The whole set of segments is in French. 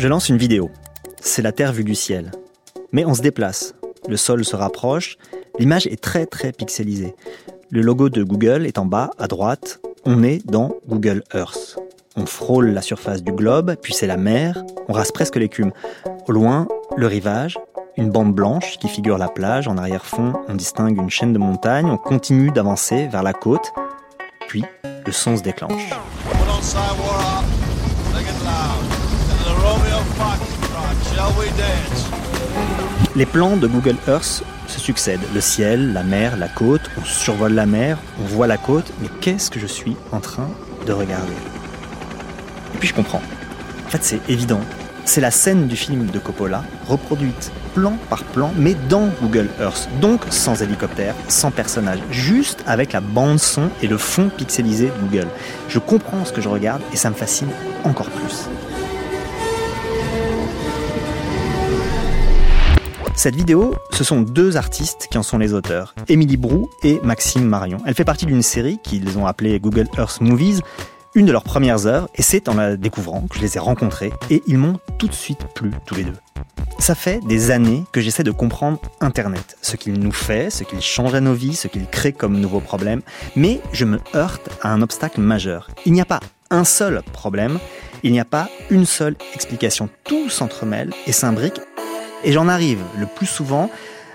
Je lance une vidéo. C'est la Terre vue du ciel. Mais on se déplace. Le sol se rapproche. L'image est très très pixelisée. Le logo de Google est en bas, à droite. On est dans Google Earth. On frôle la surface du globe, puis c'est la mer. On rase presque l'écume. Au loin, le rivage, une bande blanche qui figure la plage. En arrière-fond, on distingue une chaîne de montagnes. On continue d'avancer vers la côte. Puis, le son se déclenche. Les plans de Google Earth se succèdent. Le ciel, la mer, la côte, on survole la mer, on voit la côte, mais qu'est-ce que je suis en train de regarder? Et puis je comprends. En fait, c'est évident. C'est la scène du film de Coppola, reproduite plan par plan, mais dans Google Earth. Donc sans hélicoptère, sans personnage, juste avec la bande son et le fond pixelisé Google. Je comprends ce que je regarde et ça me fascine encore plus. Cette vidéo, ce sont deux artistes qui en sont les auteurs, Émilie Brou et Maxime Marion. Elle fait partie d'une série qu'ils ont appelée Google Earth Movies, une de leurs premières œuvres, et c'est en la découvrant que je les ai rencontrés, et ils m'ont tout de suite plu tous les deux. Ça fait des années que j'essaie de comprendre Internet, ce qu'il nous fait, ce qu'il change à nos vies, ce qu'il crée comme nouveaux problèmes, mais je me heurte à un obstacle majeur. Il n'y a pas un seul problème, il n'y a pas une seule explication. Tout s'entremêle et s'imbrique et j'en arrive le plus souvent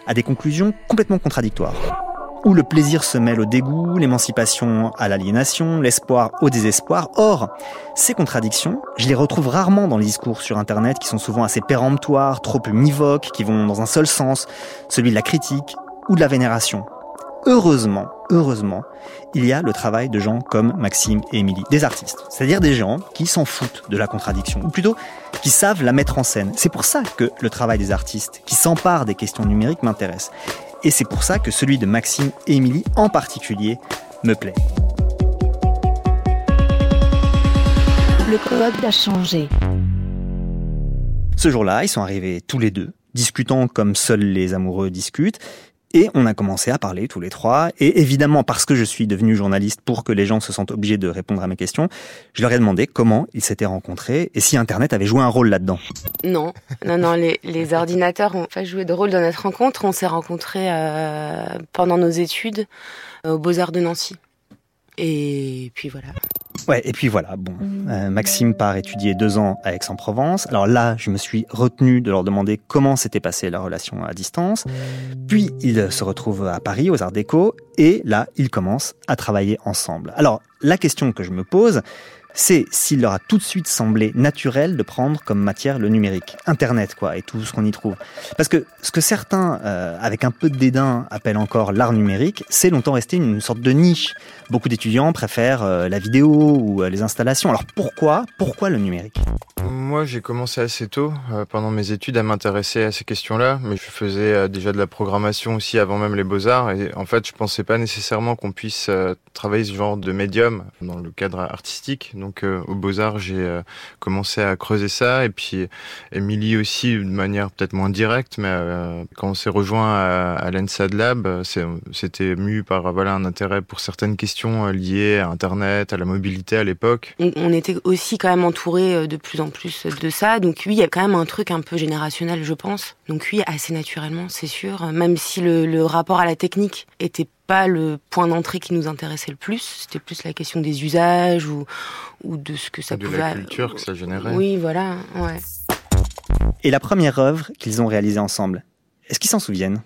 à des conclusions complètement contradictoires. Où le plaisir se mêle au dégoût, l'émancipation à l'aliénation, l'espoir au désespoir. Or, ces contradictions, je les retrouve rarement dans les discours sur Internet qui sont souvent assez péremptoires, trop univoques, qui vont dans un seul sens, celui de la critique ou de la vénération heureusement, heureusement, il y a le travail de gens comme Maxime et Émilie, des artistes, c'est-à-dire des gens qui s'en foutent de la contradiction, ou plutôt qui savent la mettre en scène. C'est pour ça que le travail des artistes qui s'emparent des questions numériques m'intéresse. Et c'est pour ça que celui de Maxime et Émilie en particulier me plaît. Le code a changé. Ce jour-là, ils sont arrivés tous les deux, discutant comme seuls les amoureux discutent, et on a commencé à parler tous les trois. Et évidemment, parce que je suis devenu journaliste pour que les gens se sentent obligés de répondre à mes questions, je leur ai demandé comment ils s'étaient rencontrés et si Internet avait joué un rôle là-dedans. Non, non, non, les, ordinateurs ont pas joué de rôle dans notre rencontre. On s'est rencontrés euh, pendant nos études euh, aux Beaux-Arts de Nancy. Et puis voilà. Ouais, et puis voilà, bon, euh, Maxime part étudier deux ans à Aix-en-Provence. Alors là, je me suis retenu de leur demander comment s'était passée la relation à distance. Puis ils se retrouvent à Paris, aux Arts Déco, et là, ils commencent à travailler ensemble. Alors, la question que je me pose, c'est s'il leur a tout de suite semblé naturel de prendre comme matière le numérique, Internet quoi, et tout ce qu'on y trouve. Parce que ce que certains, euh, avec un peu de dédain, appellent encore l'art numérique, c'est longtemps resté une sorte de niche. Beaucoup d'étudiants préfèrent euh, la vidéo ou euh, les installations. Alors pourquoi, pourquoi le numérique? Moi, j'ai commencé assez tôt pendant mes études à m'intéresser à ces questions-là, mais je faisais déjà de la programmation aussi avant même les beaux-arts, et en fait, je pensais pas nécessairement qu'on puisse travailler ce genre de médium dans le cadre artistique. Euh, au Beaux-Arts, j'ai euh, commencé à creuser ça. Et puis Émilie aussi, de manière peut-être moins directe, mais euh, quand on s'est rejoint à, à l'ENSAD Lab, c'était mu par voilà un intérêt pour certaines questions liées à Internet, à la mobilité à l'époque. On, était aussi quand même entouré de plus en plus de ça. Donc oui, il y a quand même un truc un peu générationnel, je pense. Donc oui, assez naturellement, c'est sûr. Même si le, le rapport à la technique était pas le point d'entrée qui nous intéressait le plus. C'était plus la question des usages ou, ou de ce que ça de pouvait. De la culture que ça générait. Oui, voilà. Ouais. Et la première œuvre qu'ils ont réalisée ensemble, est-ce qu'ils s'en souviennent?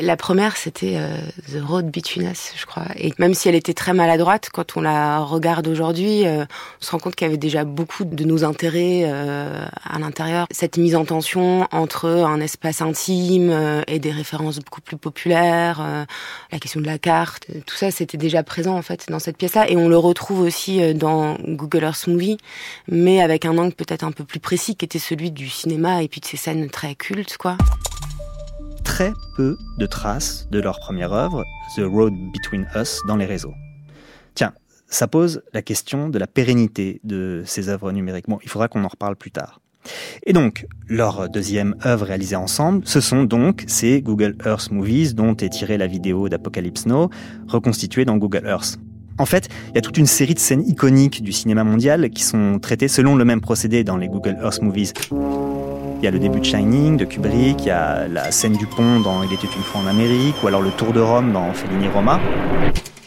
La première, c'était euh, The Road Between Us, je crois. Et même si elle était très maladroite, quand on la regarde aujourd'hui, euh, on se rend compte qu'il y avait déjà beaucoup de nos intérêts euh, à l'intérieur. Cette mise en tension entre un espace intime et des références beaucoup plus populaires, la question de la carte, tout ça, c'était déjà présent en fait dans cette pièce-là. Et on le retrouve aussi dans Google Earth Movie, mais avec un angle peut-être un peu plus précis, qui était celui du cinéma et puis de ces scènes très cultes, quoi très peu de traces de leur première œuvre, The Road Between Us, dans les réseaux. Tiens, ça pose la question de la pérennité de ces œuvres numériques. Bon, il faudra qu'on en reparle plus tard. Et donc, leur deuxième œuvre réalisée ensemble, ce sont donc ces Google Earth Movies dont est tirée la vidéo d'Apocalypse Now, reconstituée dans Google Earth. En fait, il y a toute une série de scènes iconiques du cinéma mondial qui sont traitées selon le même procédé dans les Google Earth Movies. Il y a le début de Shining de Kubrick, il y a la scène du pont dans Il était une fois en Amérique, ou alors le tour de Rome dans Fellini Roma.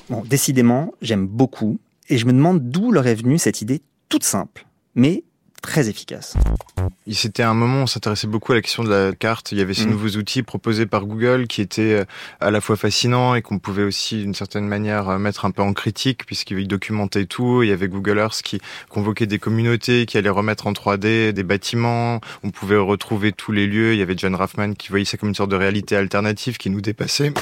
Bon, décidément, j'aime beaucoup, et je me demande d'où leur est venue cette idée toute simple, mais très efficace. C'était un moment où on s'intéressait beaucoup à la question de la carte. Il y avait ces Mm. nouveaux outils proposés par Google qui étaient euh, à la fois fascinants et qu'on pouvait aussi d'une certaine manière euh, mettre un peu en critique puisqu'ils documentaient tout. Il y avait Google Earth qui convoquait des communautés, qui allait remettre en 3D des bâtiments. On pouvait retrouver tous les lieux. Il y avait John Raffman qui voyait ça comme une sorte de réalité alternative qui nous dépassait.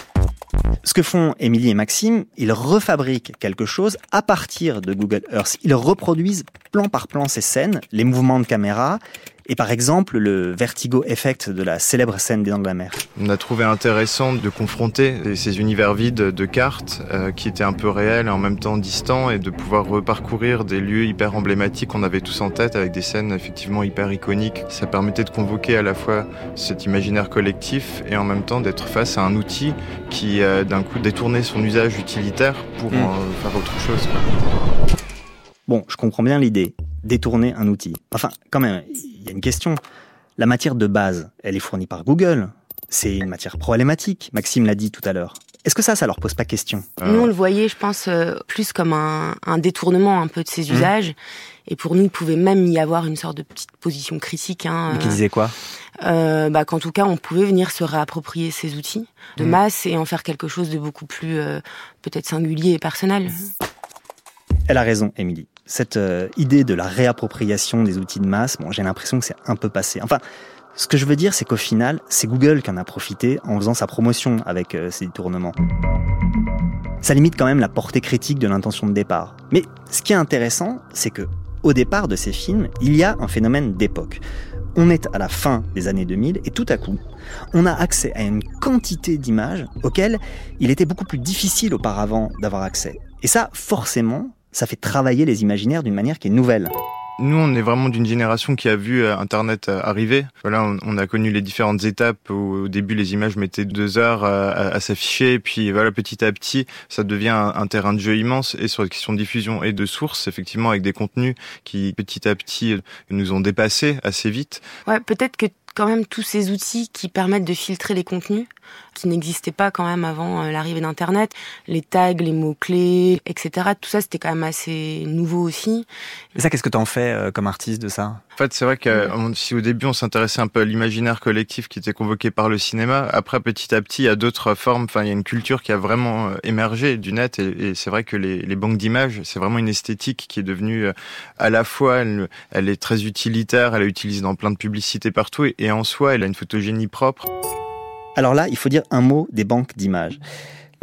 Ce que font Émilie et Maxime, ils refabriquent quelque chose à partir de Google Earth. Ils reproduisent plan par plan ces scènes, les mouvements de caméra, et par exemple le vertigo effect de la célèbre scène des Dents de la Mer. On a trouvé intéressant de confronter ces univers vides de cartes euh, qui étaient un peu réels et en même temps distants et de pouvoir reparcourir des lieux hyper emblématiques qu'on avait tous en tête avec des scènes effectivement hyper iconiques. Ça permettait de convoquer à la fois cet imaginaire collectif et en même temps d'être face à un outil qui euh, d'un coup détournait son usage utilitaire pour Mm. en faire autre chose. quoi. Bon, je comprends bien l'idée, détourner un outil. Enfin, quand même, il y a une question. La matière de base, elle est fournie par Google. C'est une matière problématique, Maxime l'a dit tout à l'heure. Est-ce que ça, ça leur pose pas question? Nous, on le voyait, je pense, euh, plus comme un, un détournement un peu de ses Mmh. usages. Et pour nous, il pouvait même y avoir une sorte de petite position critique. Hein, Qui euh, disait quoi? euh, bah, qu'en tout cas, on pouvait venir se réapproprier ces outils de Mm. masse et en faire quelque chose de beaucoup plus peut-être singulier et personnel. Elle a raison, Émilie. Cette euh, idée de la réappropriation des outils de masse, bon, j'ai l'impression que c'est un peu passé. Enfin, ce que je veux dire, c'est qu'au final, c'est Google qui en a profité en faisant sa promotion avec euh, ces détournements. Ça limite quand même la portée critique de l'intention de départ. Mais ce qui est intéressant, c'est que au départ de ces films, il y a un phénomène d'époque. On est à la fin des années 2000 et tout à coup, on a accès à une quantité d'images auxquelles il était beaucoup plus difficile auparavant d'avoir accès. Et ça, forcément, ça fait travailler les imaginaires d'une manière qui est nouvelle. Nous, on est vraiment d'une génération qui a vu euh, Internet euh, arriver. Voilà, on, a connu les différentes étapes. Où, au début, les images mettaient deux heures euh, à, à s'afficher, et puis voilà, petit à petit, ça devient un, un, terrain de jeu immense. Et sur les questions de diffusion et de sources, effectivement, avec des contenus qui petit à petit nous ont dépassés assez vite. Ouais, peut-être que quand même tous ces outils qui permettent de filtrer les contenus, qui n'existaient pas quand même avant euh, l'arrivée d'Internet, les tags, les mots-clés, etc. Tout ça, c'était quand même assez nouveau aussi. Et ça, qu'est-ce que tu en fais euh, comme artiste de ça? En fait, c'est vrai que si au début on s'intéressait un peu à l'imaginaire collectif qui était convoqué par le cinéma, après petit à petit il y a d'autres formes. Enfin, il y a une culture qui a vraiment euh, émergé du net et, et c'est vrai que les, les banques d'images, c'est vraiment une esthétique qui est devenue à la fois, elle, elle est très utilitaire, elle est utilisée dans plein de publicités partout et, et en soi, elle a une photogénie propre. Alors là, il faut dire un mot des banques d'images.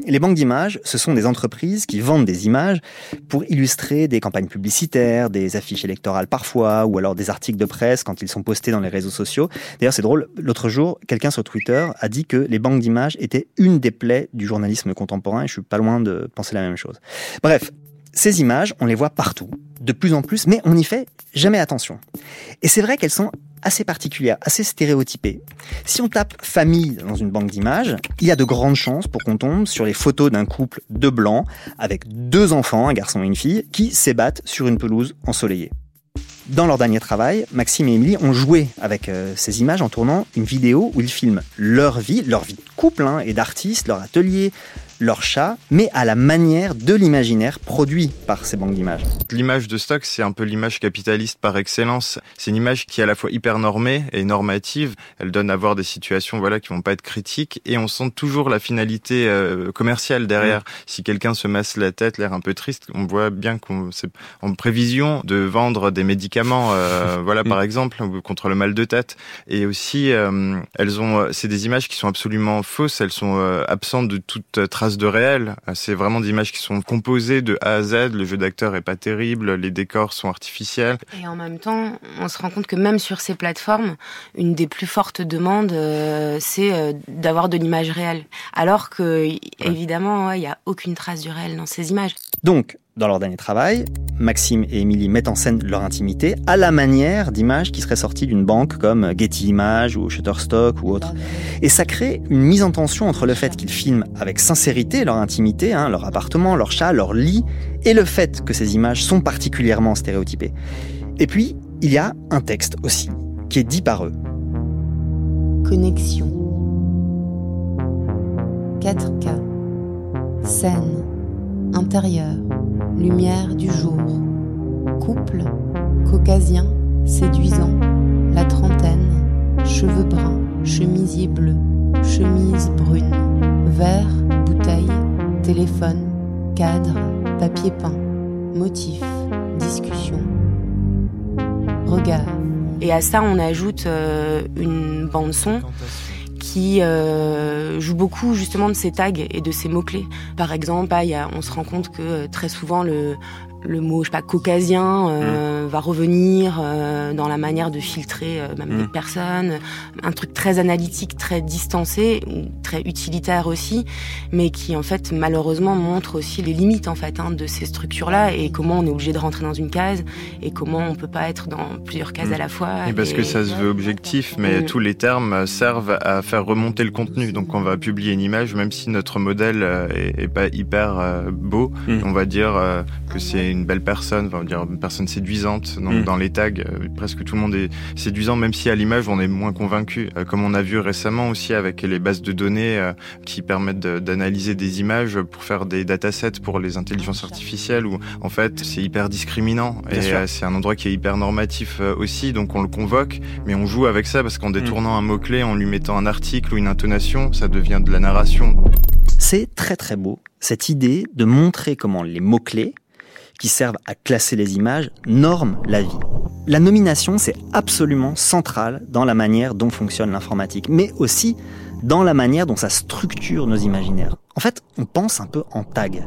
Les banques d'images, ce sont des entreprises qui vendent des images pour illustrer des campagnes publicitaires, des affiches électorales parfois, ou alors des articles de presse quand ils sont postés dans les réseaux sociaux. D'ailleurs, c'est drôle, l'autre jour, quelqu'un sur Twitter a dit que les banques d'images étaient une des plaies du journalisme contemporain, et je suis pas loin de penser la même chose. Bref, ces images, on les voit partout, de plus en plus, mais on n'y fait jamais attention. Et c'est vrai qu'elles sont assez particulière, assez stéréotypée. Si on tape famille dans une banque d'images, il y a de grandes chances pour qu'on tombe sur les photos d'un couple de blancs avec deux enfants, un garçon et une fille, qui s'ébattent sur une pelouse ensoleillée. Dans leur dernier travail, Maxime et Émilie ont joué avec euh, ces images en tournant une vidéo où ils filment leur vie, leur vie de couple hein, et d'artistes, leur atelier, leur chat, mais à la manière de l'imaginaire produit par ces banques d'images. L'image de stock, c'est un peu l'image capitaliste par excellence. C'est une image qui est à la fois hyper normée et normative. Elle donne à voir des situations voilà qui vont pas être critiques et on sent toujours la finalité euh, commerciale derrière. Mmh. Si quelqu'un se masse la tête, l'air un peu triste, on voit bien qu'on c'est en prévision de vendre des médicaments, euh, voilà par exemple contre le mal de tête. Et aussi, euh, elles ont, c'est des images qui sont absolument fausses. Elles sont absentes de toute trace de réel. C'est vraiment des images qui sont composées de A à Z. Le jeu d'acteur est pas terrible, les décors sont artificiels. Et en même temps, on se rend compte que même sur ces plateformes, une des plus fortes demandes, euh, c'est euh, d'avoir de l'image réelle. Alors que, ouais. évidemment, il ouais, n'y a aucune trace du réel dans ces images. Donc, dans leur dernier travail, Maxime et Émilie mettent en scène leur intimité à la manière d'images qui seraient sorties d'une banque comme Getty Images ou Shutterstock ou autre. Et ça crée une mise en tension entre le fait qu'ils filment avec sincérité leur intimité, hein, leur appartement, leur chat, leur lit, et le fait que ces images sont particulièrement stéréotypées. Et puis, il y a un texte aussi, qui est dit par eux. Connexion. 4K. Scène. Intérieur. Lumière du jour. Couple. Caucasien. Séduisant. La trentaine. Cheveux bruns. Chemisier bleu. Chemise brune. Verre. Bouteille. Téléphone. Cadre. Papier peint. Motif. Discussion. Regard. Et à ça, on ajoute euh, une bande son qui euh, joue beaucoup justement de ces tags et de ces mots-clés. Par exemple, on se rend compte que euh, très souvent le, le mot, je sais pas, caucasien euh, va revenir euh, dans la manière de filtrer euh, même des Mm. personnes. Un truc très analytique, très distancé, ou très utilitaire aussi, mais qui en fait malheureusement montre aussi les limites en fait hein, de ces structures-là et comment on est obligé de rentrer dans une case et comment on peut pas être dans plusieurs cases Mm. à la fois. Et parce que ça se veut objectif, mais Mm. tous les termes servent à faire remonter le contenu. Donc on va publier une image, même si notre modèle euh, est, est pas hyper euh, beau, Mm. on va dire euh, que c'est une belle personne, on va dire une personne séduisante. Donc Mm. dans les tags, euh, presque tout le monde est séduisant, même si à l'image on est moins convaincu. Euh, comme on a vu récemment aussi avec les bases de données euh, qui permettent de- d'analyser des images pour faire des datasets pour les intelligences artificielles, où en fait c'est hyper discriminant Bien et euh, c'est un endroit qui est hyper normatif euh, aussi. Donc on le convoque, mais on joue avec ça parce qu'en détournant un mot-clé, en lui mettant un article ou une intonation, ça devient de la narration. C'est très très beau, cette idée de montrer comment les mots-clés, qui servent à classer les images, norment la vie. La nomination, c'est absolument central dans la manière dont fonctionne l'informatique, mais aussi dans la manière dont ça structure nos imaginaires. En fait, on pense un peu en tag.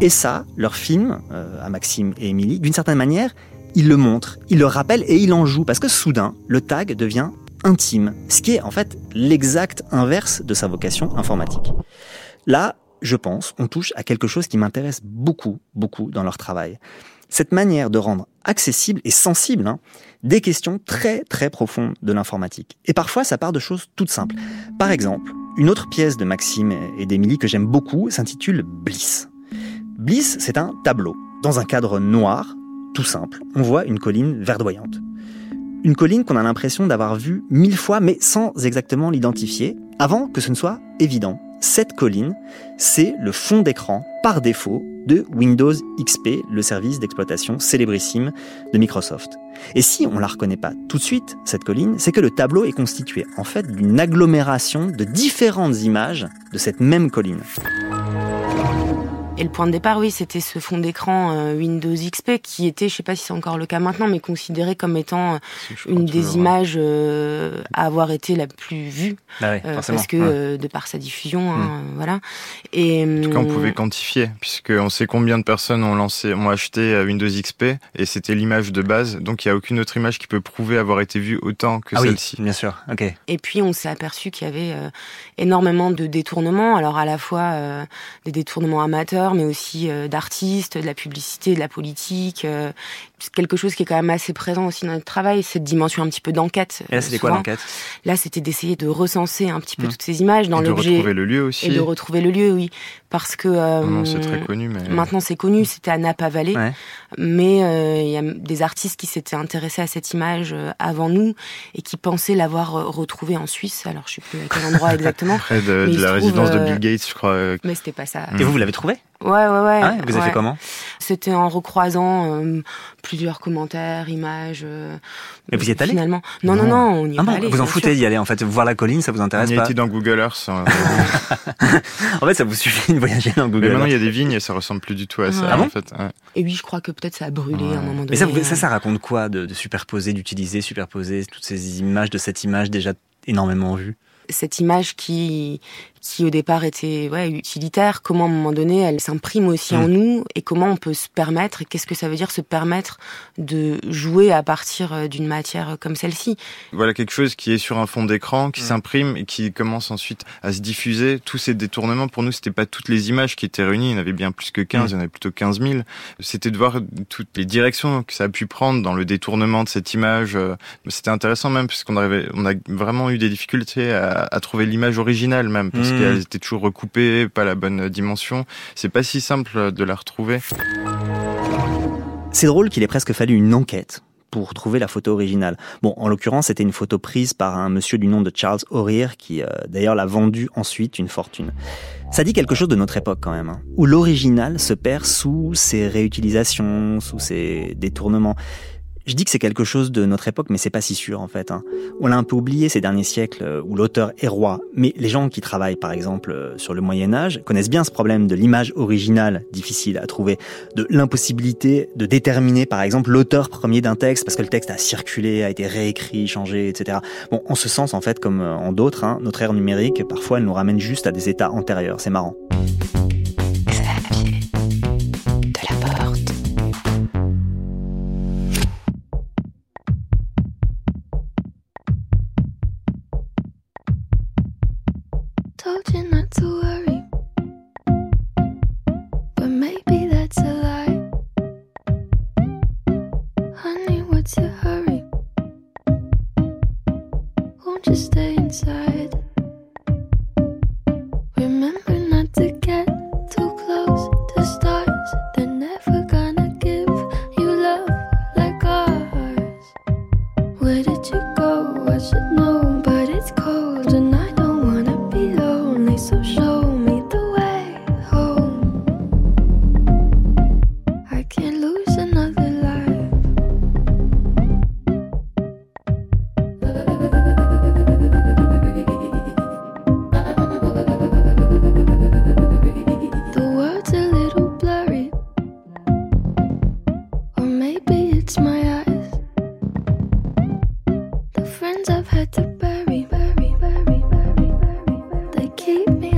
Et ça, leur film, euh, à Maxime et Émilie, d'une certaine manière, ils le montrent, ils le rappellent et ils en jouent, parce que soudain, le tag devient intime, ce qui est en fait l'exact inverse de sa vocation informatique. Là, je pense, on touche à quelque chose qui m'intéresse beaucoup, beaucoup dans leur travail. Cette manière de rendre accessible et sensible hein, des questions très très profondes de l'informatique. Et parfois, ça part de choses toutes simples. Par exemple, une autre pièce de Maxime et d'Émilie que j'aime beaucoup s'intitule Bliss. Bliss, c'est un tableau. Dans un cadre noir, tout simple, on voit une colline verdoyante. Une colline qu'on a l'impression d'avoir vue mille fois, mais sans exactement l'identifier, avant que ce ne soit évident. Cette colline, c'est le fond d'écran par défaut de Windows XP, le service d'exploitation célébrissime de Microsoft. Et si on la reconnaît pas tout de suite, cette colline, c'est que le tableau est constitué en fait d'une agglomération de différentes images de cette même colline. Et le point de départ, oui, c'était ce fond d'écran euh, Windows XP qui était, je sais pas si c'est encore le cas maintenant, mais considéré comme étant euh, une des images euh, à avoir été la plus vue, euh, parce que euh, de par sa diffusion, hein, euh, voilà. Et En tout cas, on hum, pouvait quantifier, puisqu'on sait combien de personnes ont lancé, ont acheté Windows XP, et c'était l'image de base. Donc, il n'y a aucune autre image qui peut prouver avoir été vue autant que ah oui, celle-ci. bien sûr. Ok. Et puis on s'est aperçu qu'il y avait euh, énormément de détournements, alors à la fois euh, des détournements amateurs, mais aussi euh, d'artistes, de la publicité, de la politique. C'est quelque chose qui est quand même assez présent aussi dans notre travail, cette dimension un petit peu d'enquête. Et là, c'était quoi l'enquête? Là, c'était d'essayer de recenser un petit peu Mm. toutes ces images dans et de l'objet retrouver le lieu aussi. et de retrouver le lieu, oui, parce que euh, Non, c'est très connu, mais Maintenant, c'est connu, c'était à Napa Valley, Ouais. mais euh, il y a des artistes qui s'étaient intéressés à cette image euh, avant nous et qui pensaient l'avoir euh, retrouvée en Suisse. Alors, je sais plus à quel endroit exactement, près de, de la trouve, résidence de Bill Gates, je crois. mais c'était pas ça. Et vous, vous l'avez trouvé Ouais, ouais, ouais. Ah Vous avez ouais. fait comment? C'était en recroisant plusieurs commentaires, images. euh, Mais vous y êtes allé Finalement. Non, non, non, on est Ah pas bon, allé. vous en foutez d'y aller en fait, voir la colline, ça vous On intéresse y a pas été dans Google Earth. hein. En fait, ça vous suffit de voyager dans mais Google. maintenant, il y a des vignes et ça ressemble plus du tout à ça, Ah bon en fait. Ouais. Et oui, je crois que peut-être ça a brûlé Ouais. à un moment donné. Mais ça, euh. ça, ça raconte quoi de, de superposer, d'utiliser, superposer toutes ces images de cette image déjà énormément vue cette image qui qui au départ était ouais, utilitaire, comment à un moment donné elle s'imprime aussi en mm. nous et comment on peut se permettre, et qu'est-ce que ça veut dire se permettre de jouer à partir euh, d'une matière comme celle-ci. Voilà quelque chose qui est sur un fond d'écran, qui mm. s'imprime et qui commence ensuite à se diffuser. Tous ces détournements, pour nous, c'était pas toutes les images qui étaient réunies, il y en avait bien plus que 15, mm. il y en avait plutôt 15 000. C'était de voir toutes les directions que ça a pu prendre dans le détournement de cette image. Euh, c'était intéressant même, puisqu'on arrivait, on a vraiment eu des difficultés à, à trouver l'image originale même, parce mmh. qu'elles étaient toujours recoupées, pas la bonne dimension. C'est pas si simple de la retrouver. C'est drôle qu'il ait presque fallu une enquête pour trouver la photo originale. Bon, en l'occurrence, c'était une photo prise par un monsieur du nom de Charles O'Rear, qui euh, d'ailleurs l'a vendue ensuite une fortune. Ça dit quelque chose de notre époque quand même, hein, où l'original se perd sous ses réutilisations, sous ses détournements. Je dis que c'est quelque chose de notre époque, mais c'est pas si sûr en fait. Hein. On l'a un peu oublié ces derniers siècles euh, où l'auteur est roi. Mais les gens qui travaillent par exemple euh, sur le Moyen Âge connaissent bien ce problème de l'image originale difficile à trouver, de l'impossibilité de déterminer par exemple l'auteur premier d'un texte parce que le texte a circulé, a été réécrit, changé, etc. Bon, en ce sens en fait, comme euh, en d'autres, hein, notre ère numérique parfois elle nous ramène juste à des états antérieurs. C'est marrant.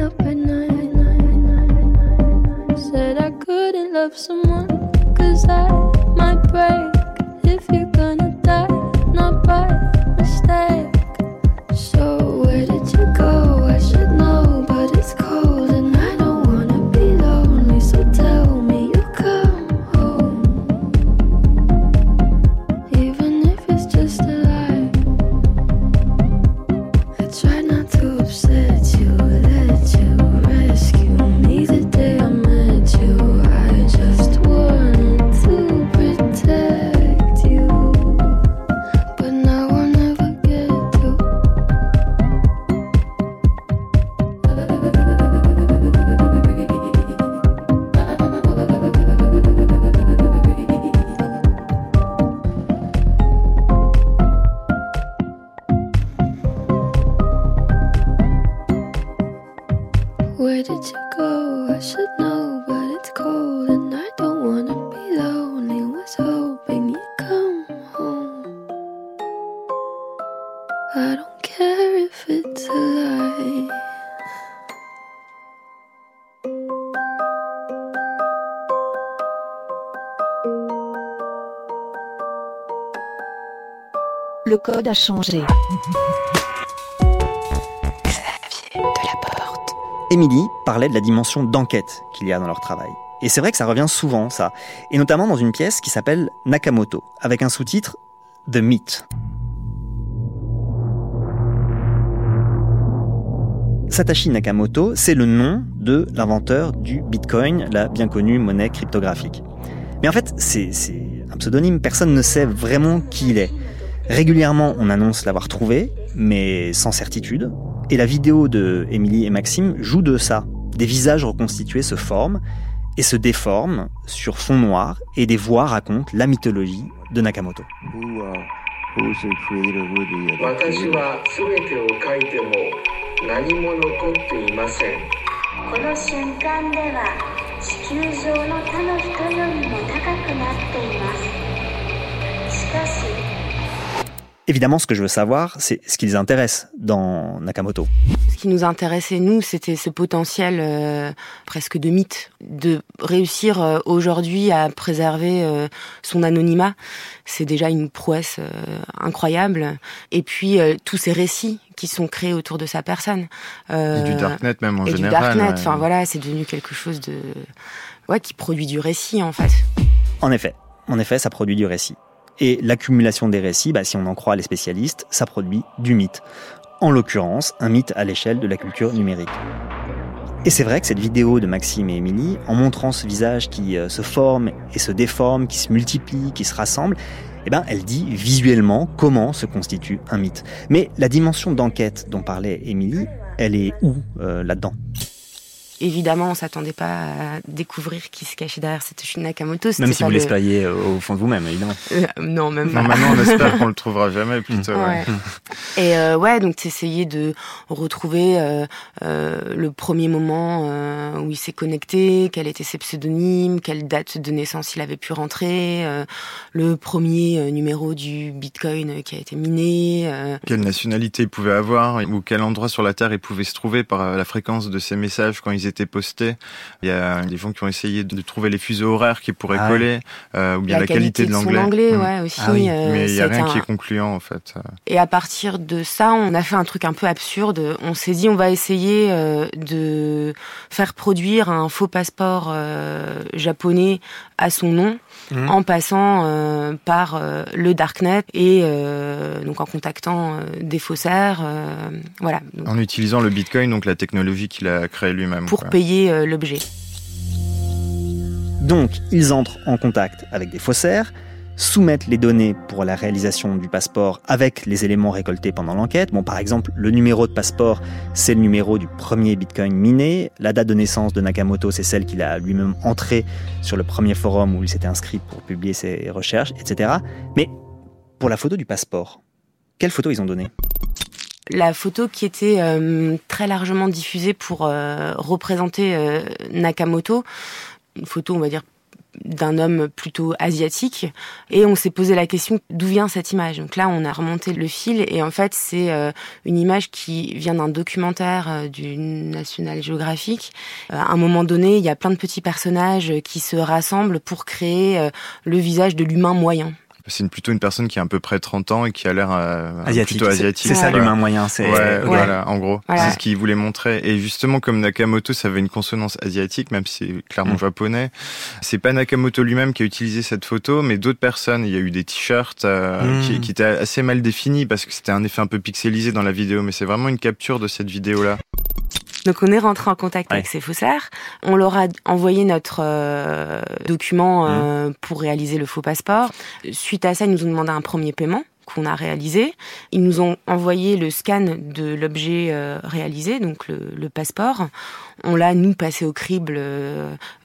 up at night. Said I couldn't love someone, cause I might break. Le code a changé. Xavier. Émilie parlait de la dimension d'enquête qu'il y a dans leur travail. Et c'est vrai que ça revient souvent, ça. Et notamment dans une pièce qui s'appelle Nakamoto, avec un sous-titre The Meat. Satoshi Nakamoto, c'est le nom de l'inventeur du Bitcoin, la bien connue monnaie cryptographique. Mais en fait, c'est un pseudonyme, personne ne sait vraiment qui il est. Régulièrement, on annonce l'avoir trouvé, mais sans certitude. Et la vidéo de Émilie et Maxime joue de ça. Des visages reconstitués se forment et se déforment sur fond noir, et des voix racontent la mythologie de Nakamoto. Évidemment, ce que je veux savoir, c'est ce qui les intéresse dans Nakamoto. Ce qui nous intéressait, nous, c'était ce potentiel euh, presque de mythe, de réussir euh, aujourd'hui à préserver euh, son anonymat. C'est déjà une prouesse incroyable. Et puis, tous ces récits qui sont créés autour de sa personne. et du darknet même en et général. Du darknet, enfin voilà, c'est devenu quelque chose de... Ouais, qui produit du récit, en fait. En effet, en effet, ça produit du récit. Et l'accumulation des récits, bah, si on en croit les spécialistes, ça produit du mythe. En l'occurrence, un mythe à l'échelle de la culture numérique. Et c'est vrai que cette vidéo de Maxime et Émilie, en montrant ce visage qui euh, se forme et se déforme, qui se multiplie, qui se rassemble, eh ben, elle dit visuellement comment se constitue un mythe. Mais la dimension d'enquête dont parlait Émilie, elle est où euh, là-dedans? Évidemment, on s'attendait pas à découvrir qui se cachait derrière cette Nakamoto. Même si vous l'espériez au fond de vous-même, évidemment. Euh, non, même pas. maintenant, on espère qu'on le trouvera jamais, plutôt. Ouais. Et euh, ouais, donc essayer de retrouver euh, euh, le premier moment euh, où il s'est connecté, quels étaient ses pseudonymes, quelle date de naissance il avait pu rentrer, le premier numéro du Bitcoin qui a été miné. Quelle nationalité il pouvait avoir, ou quel endroit sur la Terre il pouvait se trouver par la fréquence de ses messages quand ils étaient postés. Il y a des gens qui ont essayé de trouver les fuseaux horaires qui pourraient ah coller, euh, ou bien la, qualité, de l'anglais. anglais, mmh. ouais, aussi. Ah euh, Mais il n'y a rien qui est concluant, en fait. Et à partir de ça, on a fait un truc un peu absurde. On s'est dit, on va essayer euh, de faire produire un faux passeport japonais à son nom. Mmh. en passant euh, par euh, le darknet et euh, donc en contactant des faussaires, voilà. en utilisant le Bitcoin, donc la technologie qu'il a créée lui-même. Pour payer l'objet. Donc, ils entrent en contact avec des faussaires, soumettent les données pour la réalisation du passeport avec les éléments récoltés pendant l'enquête. Bon, par exemple, le numéro de passeport, c'est le numéro du premier Bitcoin miné. La date de naissance de Nakamoto, c'est celle qu'il a lui-même entrée sur le premier forum où il s'était inscrit pour publier ses recherches, etc. Mais pour la photo du passeport, quelle photo ils ont donné la photo qui était euh, très largement diffusée pour euh, représenter euh, Nakamoto, une photo on va dire d'un homme plutôt asiatique et on s'est posé la question d'où vient cette image. Donc là, on a remonté le fil et en fait, c'est euh, une image qui vient d'un documentaire euh, du National Geographic. Euh, à un moment donné, il y a plein de petits personnages qui se rassemblent pour créer le visage de l'humain moyen c'est plutôt une personne qui a à peu près 30 ans et qui a l'air euh, plutôt asiatique. C'est ça l'humain moyen. C'est ouais, voilà, en gros, c'est ce qu'il voulait montrer. Et justement, comme Nakamoto, ça avait une consonance asiatique, même si c'est clairement mm. japonais. C'est pas Nakamoto lui-même qui a utilisé cette photo, mais d'autres personnes. Il y a eu des t-shirts euh, mm. qui, qui étaient assez mal définis parce que c'était un effet un peu pixelisé dans la vidéo, mais c'est vraiment une capture de cette vidéo-là. Donc on est rentré en contact avec ces faussaires. On leur a envoyé notre euh, document euh, mmh. pour réaliser le faux passeport. Suite à ça, ils nous ont demandé un premier paiement qu'on a réalisé. Ils nous ont envoyé le scan de l'objet euh, réalisé, donc le, passeport. On l'a, nous, passé au crible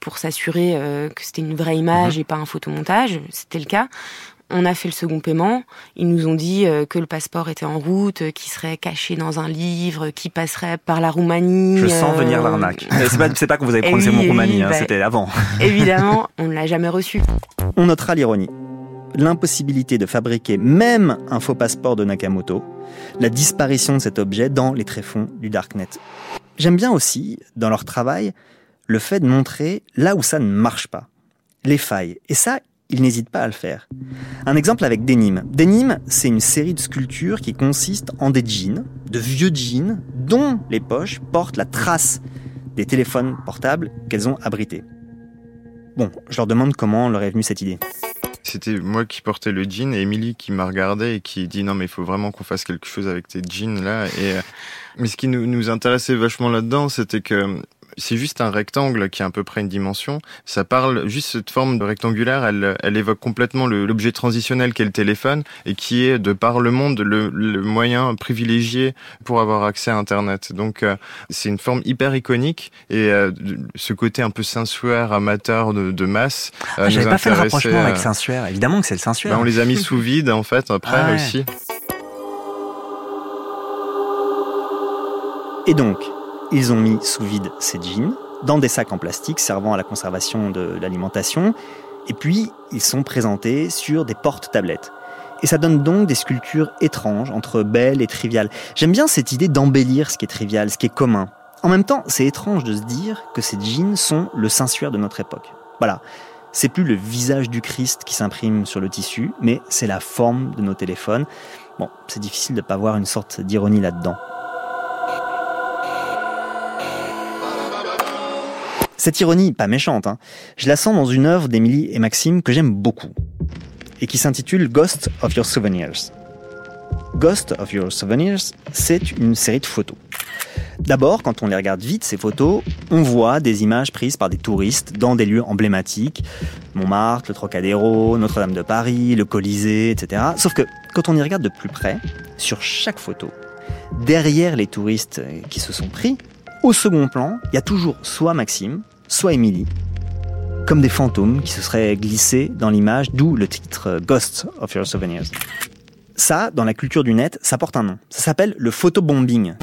pour s'assurer que c'était une vraie image mmh. et pas un photomontage. C'était le cas. On a fait le second paiement. Ils nous ont dit euh, que le passeport était en route, euh, qu'il serait caché dans un livre, qu'il passerait par la Roumanie. Je sens venir euh, l'arnaque. C'est pas, pas que vous avez prononcé mon Roumanie, hein, bah, c'était avant. Évidemment, on ne l'a jamais reçu. On notera l'ironie. L'impossibilité de fabriquer même un faux passeport de Nakamoto, la disparition de cet objet dans les tréfonds du Darknet. J'aime bien aussi, dans leur travail, le fait de montrer là où ça ne marche pas, les failles. Et ça, il n'hésite pas à le faire. Un exemple avec Denim. Denim, c'est une série de sculptures qui consiste en des jeans, de vieux jeans, dont les poches portent la trace des téléphones portables qu'elles ont abrités. Bon, je leur demande comment leur est venue cette idée. C'était moi qui portais le jean et Émilie qui m'a regardé et qui dit non mais il faut vraiment qu'on fasse quelque chose avec tes jeans là. Euh, mais ce qui nous intéressait vachement là-dedans, c'était que c'est juste un rectangle qui a à peu près une dimension. Ça parle, juste cette forme de rectangulaire, elle, elle évoque complètement l'objet transitionnel qu'est le téléphone et qui est, de par le monde, le, moyen privilégié pour avoir accès à Internet. Donc, euh, c'est une forme hyper iconique et euh, ce côté un peu sensuaire, amateur de, de masse. Euh, ah, J'avais pas fait le rapprochement avec sensuaire. Évidemment que c'est le sensuaire. Ben, on les a mis sous vide, en fait, après ah aussi. Et donc, ils ont mis sous vide ces jeans dans des sacs en plastique servant à la conservation de l'alimentation. Et puis, ils sont présentés sur des portes-tablettes. Et ça donne donc des sculptures étranges entre belles et triviales. J'aime bien cette idée d'embellir ce qui est trivial, ce qui est commun. En même temps, c'est étrange de se dire que ces jeans sont le Saint-Suaire de notre époque. Voilà. C'est plus le visage du Christ qui s'imprime sur le tissu, mais c'est la forme de nos téléphones. Bon, c'est difficile de ne pas voir une sorte d'ironie là-dedans. Cette ironie, pas méchante, hein, je la sens dans une œuvre d'Émilie et Maxime que j'aime beaucoup, et qui s'intitule Ghost of Your Souvenirs. Ghost of Your Souvenirs, c'est une série de photos. D'abord, quand on les regarde vite, ces photos, on voit des images prises par des touristes dans des lieux emblématiques. Montmartre, le Trocadéro, Notre-Dame de Paris, le Colisée, etc. Sauf que quand on y regarde de plus près, sur chaque photo, derrière les touristes qui se sont pris, au second plan, il y a toujours soit Maxime, soit Émilie, comme des fantômes qui se seraient glissés dans l'image, d'où le titre Ghost of Your Souvenirs. Ça, dans la culture du net, ça porte un nom. Ça s'appelle le photobombing,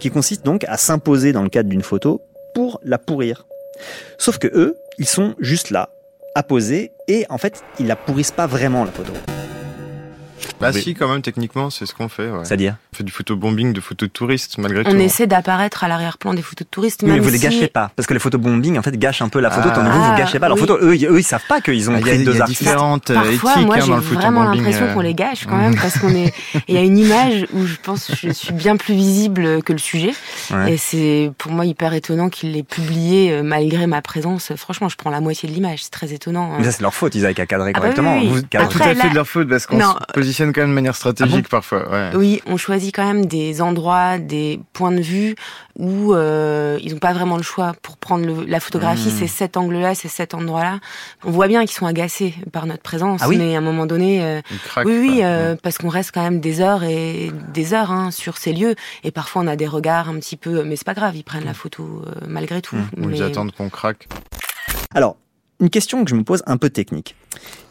qui consiste donc à s'imposer dans le cadre d'une photo pour la pourrir. Sauf que eux, ils sont juste là, à poser, et en fait, ils la pourrissent pas vraiment la photo. Bah si, quand même, techniquement, c'est ce qu'on fait. Ouais. C'est-à-dire On fait du photobombing, de photos de touristes, malgré tout. On essaie d'apparaître à l'arrière-plan des photos de touristes. Oui, mais même vous les si- gâchez pas, parce que les photobombing en fait gâchent un peu la photo, Ah. tandis que vous vous gâchez pas leur oui. photo. Eux, ils- eux, ils savent pas qu'ils ont Ah, y a, pris y deux a artistes. différentes euh, Parfois, éthiques moi, hein, j'ai dans le vraiment photobombing. l'impression euh. qu'on les gâche quand même, parce qu'on est. Il y a une image où je pense que je suis bien plus visible que le sujet, Ouais. et c'est pour moi hyper étonnant qu'ils l'aient publié euh, malgré ma présence. Franchement, je prends la moitié de l'image, c'est très étonnant. hein. Mais ça, c'est leur faute, ils avaient qu'à cadrer Ah bah correctement. Vous, cadrez- tout Après, à fait de leur faute parce qu'on se positionne quand même de manière stratégique parfois. Ouais. Oui, on choisit quand même des endroits, des points de vue où euh, ils n'ont pas vraiment le choix pour prendre le- la photographie. Mmh. C'est cet angle-là, c'est cet endroit-là. On voit bien qu'ils sont agacés par notre présence, Ah oui mais à un moment donné, euh, Ils craquent, oui, oui, euh, parce qu'on reste quand même des heures et des heures hein, sur ces lieux, et parfois on a des regards un petit peu, mais c'est pas grave, ils prennent la photo euh, malgré tout. Mmh. Ou Mais- ils attendent qu'on craque. Alors, une question que je me pose un peu technique.